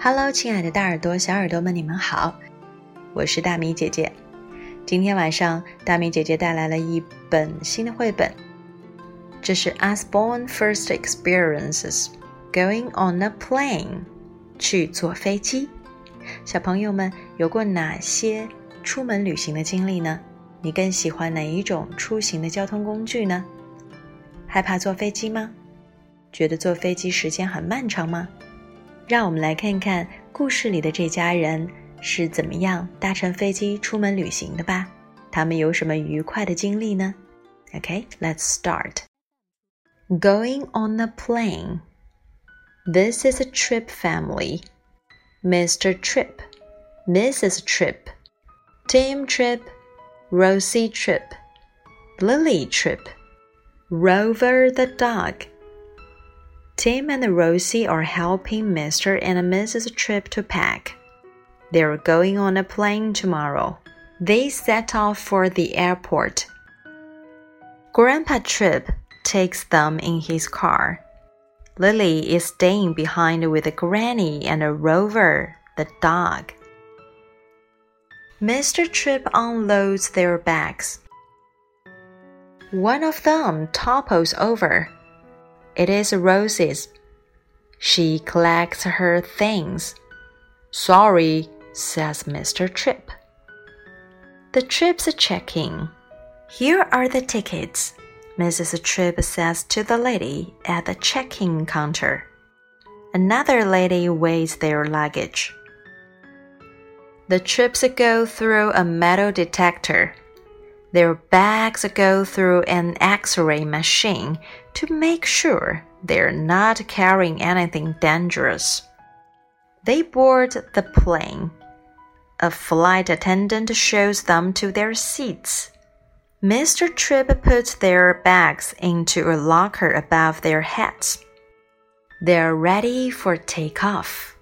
Hello，亲爱的大耳朵、小耳朵们，你们好，我是大米姐姐。今天晚上，大米姐姐带来了一本新的绘本，这是《Asborn First Experiences Going on a Plane》，去坐飞机。小朋友们有过哪些出门旅行的经历呢？你更喜欢哪一种出行的交通工具呢？害怕坐飞机吗？觉得坐飞机时间很漫长吗？让我们来看看故事里的这家人是怎么样搭乘飞机出门旅行的吧。他们有什么愉快的经历呢？Okay, let's start. Going on a plane. This is a Trip family. Mr. Trip, Mrs. Trip, Tim Trip, Rosie Trip, Lily Trip, Rover the dog. Tim and Rosie are helping Mr. and Mrs. Trip to pack. They're going on a plane tomorrow. They set off for the airport. Grandpa Trip takes them in his car. Lily is staying behind with Granny and a Rover, the dog. Mr. Trip unloads their bags. One of them topples over. It is roses. She collects her things. Sorry, says Mr. Trip. The Trips check in. Here are the tickets, Mrs. Trip says to the lady at the check in counter. Another lady weighs their luggage. The trips go through a metal detector. Their bags go through an x ray machine to make sure they're not carrying anything dangerous. They board the plane. A flight attendant shows them to their seats. Mr. Tripp puts their bags into a locker above their heads. They're ready for takeoff.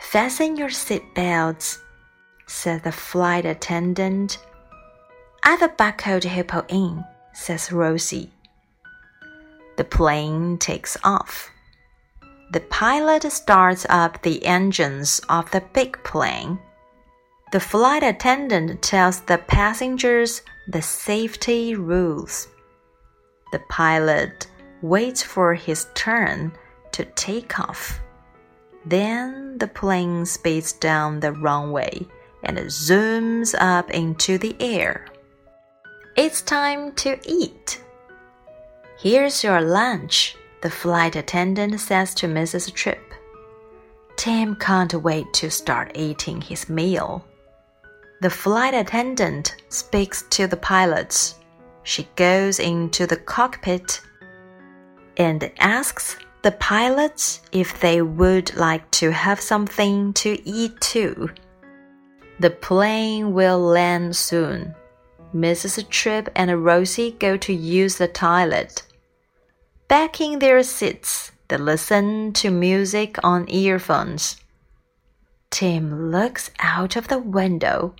Fasten your seatbelts, said the flight attendant. I've buckled Hippo in, says Rosie. The plane takes off. The pilot starts up the engines of the big plane. The flight attendant tells the passengers the safety rules. The pilot waits for his turn to take off. Then the plane speeds down the runway and zooms up into the air. It's time to eat. Here's your lunch, the flight attendant says to Mrs. Tripp. Tim can't wait to start eating his meal. The flight attendant speaks to the pilots. She goes into the cockpit and asks the pilots if they would like to have something to eat too. The plane will land soon. Mrs. Tripp and Rosie go to use the toilet. Back in their seats, they listen to music on earphones. Tim looks out of the window.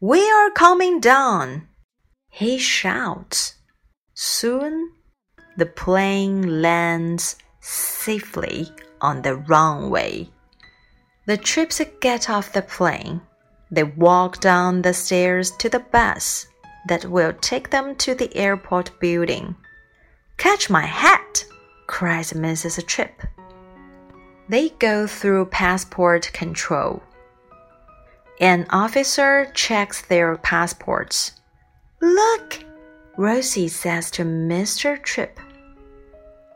We are coming down, he shouts. Soon, the plane lands safely on the runway. The trips get off the plane. They walk down the stairs to the bus that will take them to the airport building. Catch my hat! cries Mrs. Tripp. They go through passport control. An officer checks their passports. Look, Rosie says to Mr. Tripp.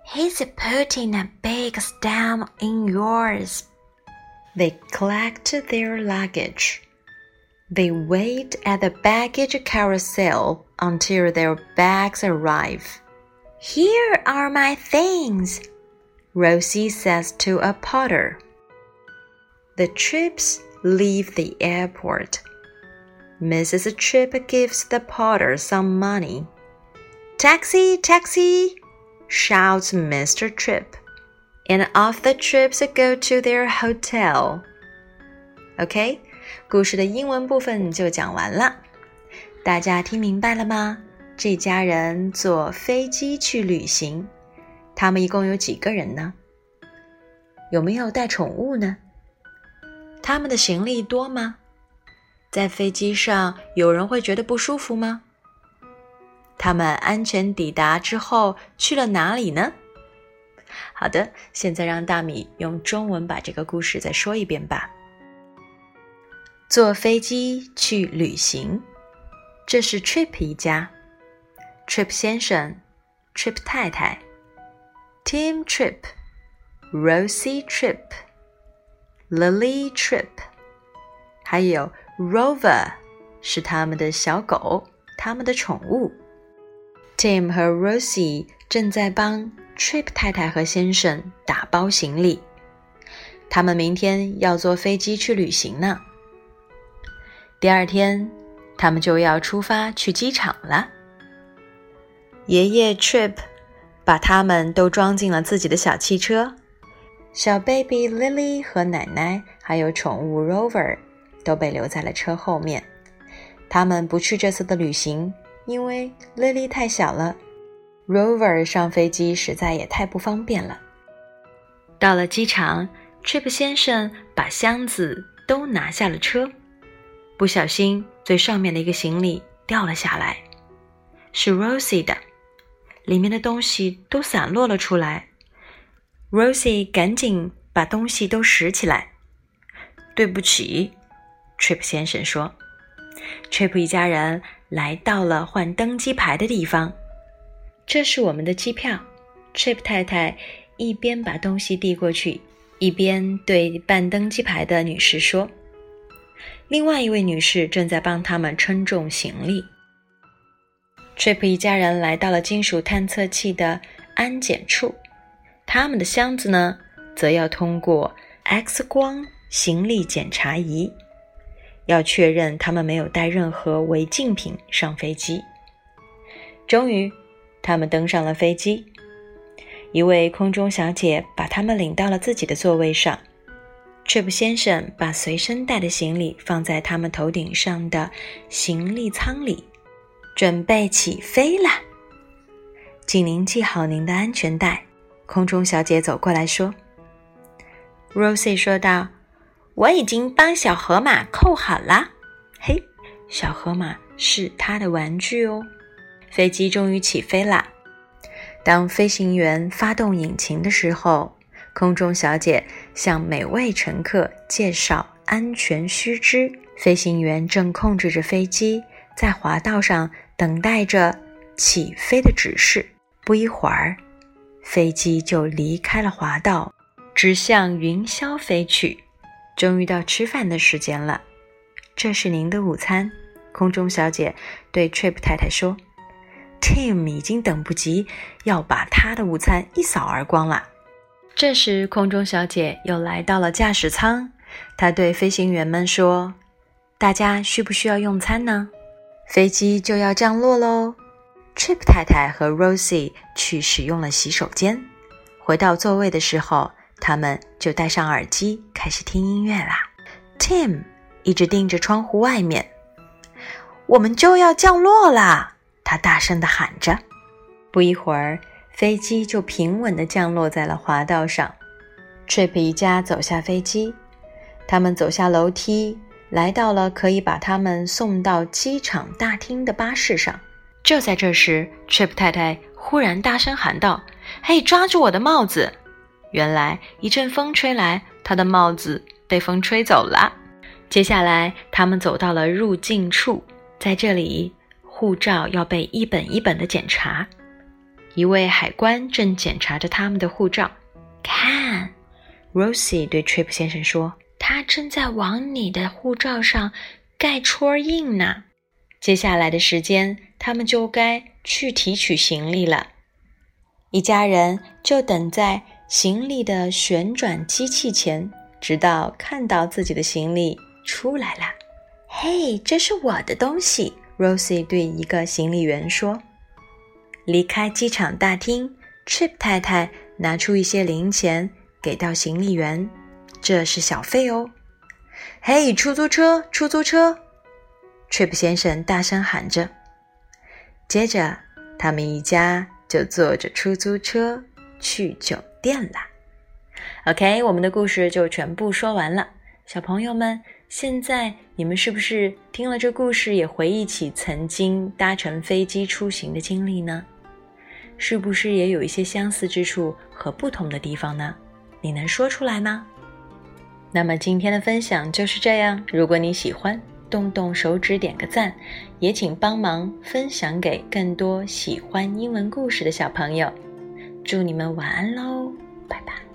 He's putting a big stamp in yours. They collect their luggage. They wait at the baggage carousel until their bags arrive. Here are my things, Rosie says to a porter. The trips leave the airport. Mrs. Tripp gives the porter some money. Taxi, taxi, shouts Mr. Tripp, and off the trips go to their hotel. OK，故事的英文部分就讲完了，大家听明白了吗？这家人坐飞机去旅行，他们一共有几个人呢有没有带宠物呢？他们的行李多吗？在飞机上有人会觉得不舒服吗？他们安全抵达之后去了哪里呢？好的，现在让大米用中文把这个故事再说一遍吧。坐飞机去旅行，这是 Trip 一家，Trip 先生，Trip 太太，Tim Trip，Rosie Trip，Lily Trip，还有 Rover，是他们的小狗，他们的宠物。Tim 和 Rosie 正在帮 Trip 太太和先生打包行李，他们明天要坐飞机去旅行呢。第二天，他们就要出发去机场了。爷爷 Trip 把他们都装进了自己的小汽车，小 baby Lily 和奶奶还有宠物 Rover 都被留在了车后面。他们不去这次的旅行，因为 Lily 太小了，Rover 上飞机实在也太不方便了。到了机场，Trip 先生把箱子都拿下了车。不小心，最上面的一个行李掉了下来，是 Rosie 的，里面的东西都散落了出来。Rosie 赶紧把东西都拾起来。对不起，Trip 先生说。Trip 一家人来到了换登机牌的地方，这是我们的机票。Trip 太太一边把东西递过去，一边对办登机牌的女士说。另外一位女士正在帮他们称重行李。Trip 一家人来到了金属探测器的安检处，他们的箱子呢，则要通过 X 光行李检查仪，要确认他们没有带任何违禁品上飞机。终于，他们登上了飞机，一位空中小姐把他们领到了自己的座位上。这部先生把随身带的行李放在他们头顶上的行李舱里，准备起飞了。请您系好您的安全带。空中小姐走过来说：“Rosie 说道，我已经帮小河马扣好了。嘿，小河马是他的玩具哦。”飞机终于起飞了。当飞行员发动引擎的时候。空中小姐向每位乘客介绍安全须知。飞行员正控制着飞机，在滑道上等待着起飞的指示。不一会儿，飞机就离开了滑道，直向云霄飞去。终于到吃饭的时间了，这是您的午餐。空中小姐对 Trip 太太说：“Tim 已经等不及要把他的午餐一扫而光了。”这时，空中小姐又来到了驾驶舱。她对飞行员们说：“大家需不需要用餐呢？飞机就要降落喽。” Trip 太太和 Rosie 去使用了洗手间。回到座位的时候，他们就戴上耳机开始听音乐啦。Tim 一直盯着窗户外面。“我们就要降落啦！”他大声地喊着。不一会儿。飞机就平稳地降落在了滑道上。Trip 一家走下飞机，他们走下楼梯，来到了可以把他们送到机场大厅的巴士上。就在这时，Trip 太太忽然大声喊道：“嘿，抓住我的帽子！”原来一阵风吹来，他的帽子被风吹走了。接下来，他们走到了入境处，在这里，护照要被一本一本的检查。一位海关正检查着他们的护照。看，Rosie 对 Trip 先生说：“他正在往你的护照上盖戳印呢。”接下来的时间，他们就该去提取行李了。一家人就等在行李的旋转机器前，直到看到自己的行李出来了。“嘿，这是我的东西。”Rosie 对一个行李员说。离开机场大厅，Trip 太太拿出一些零钱给到行李员，这是小费哦。嘿，出租车，出租车！Trip 先生大声喊着。接着，他们一家就坐着出租车去酒店了。OK，我们的故事就全部说完了。小朋友们，现在你们是不是听了这故事也回忆起曾经搭乘飞机出行的经历呢？是不是也有一些相似之处和不同的地方呢？你能说出来吗？那么今天的分享就是这样。如果你喜欢，动动手指点个赞，也请帮忙分享给更多喜欢英文故事的小朋友。祝你们晚安喽，拜拜。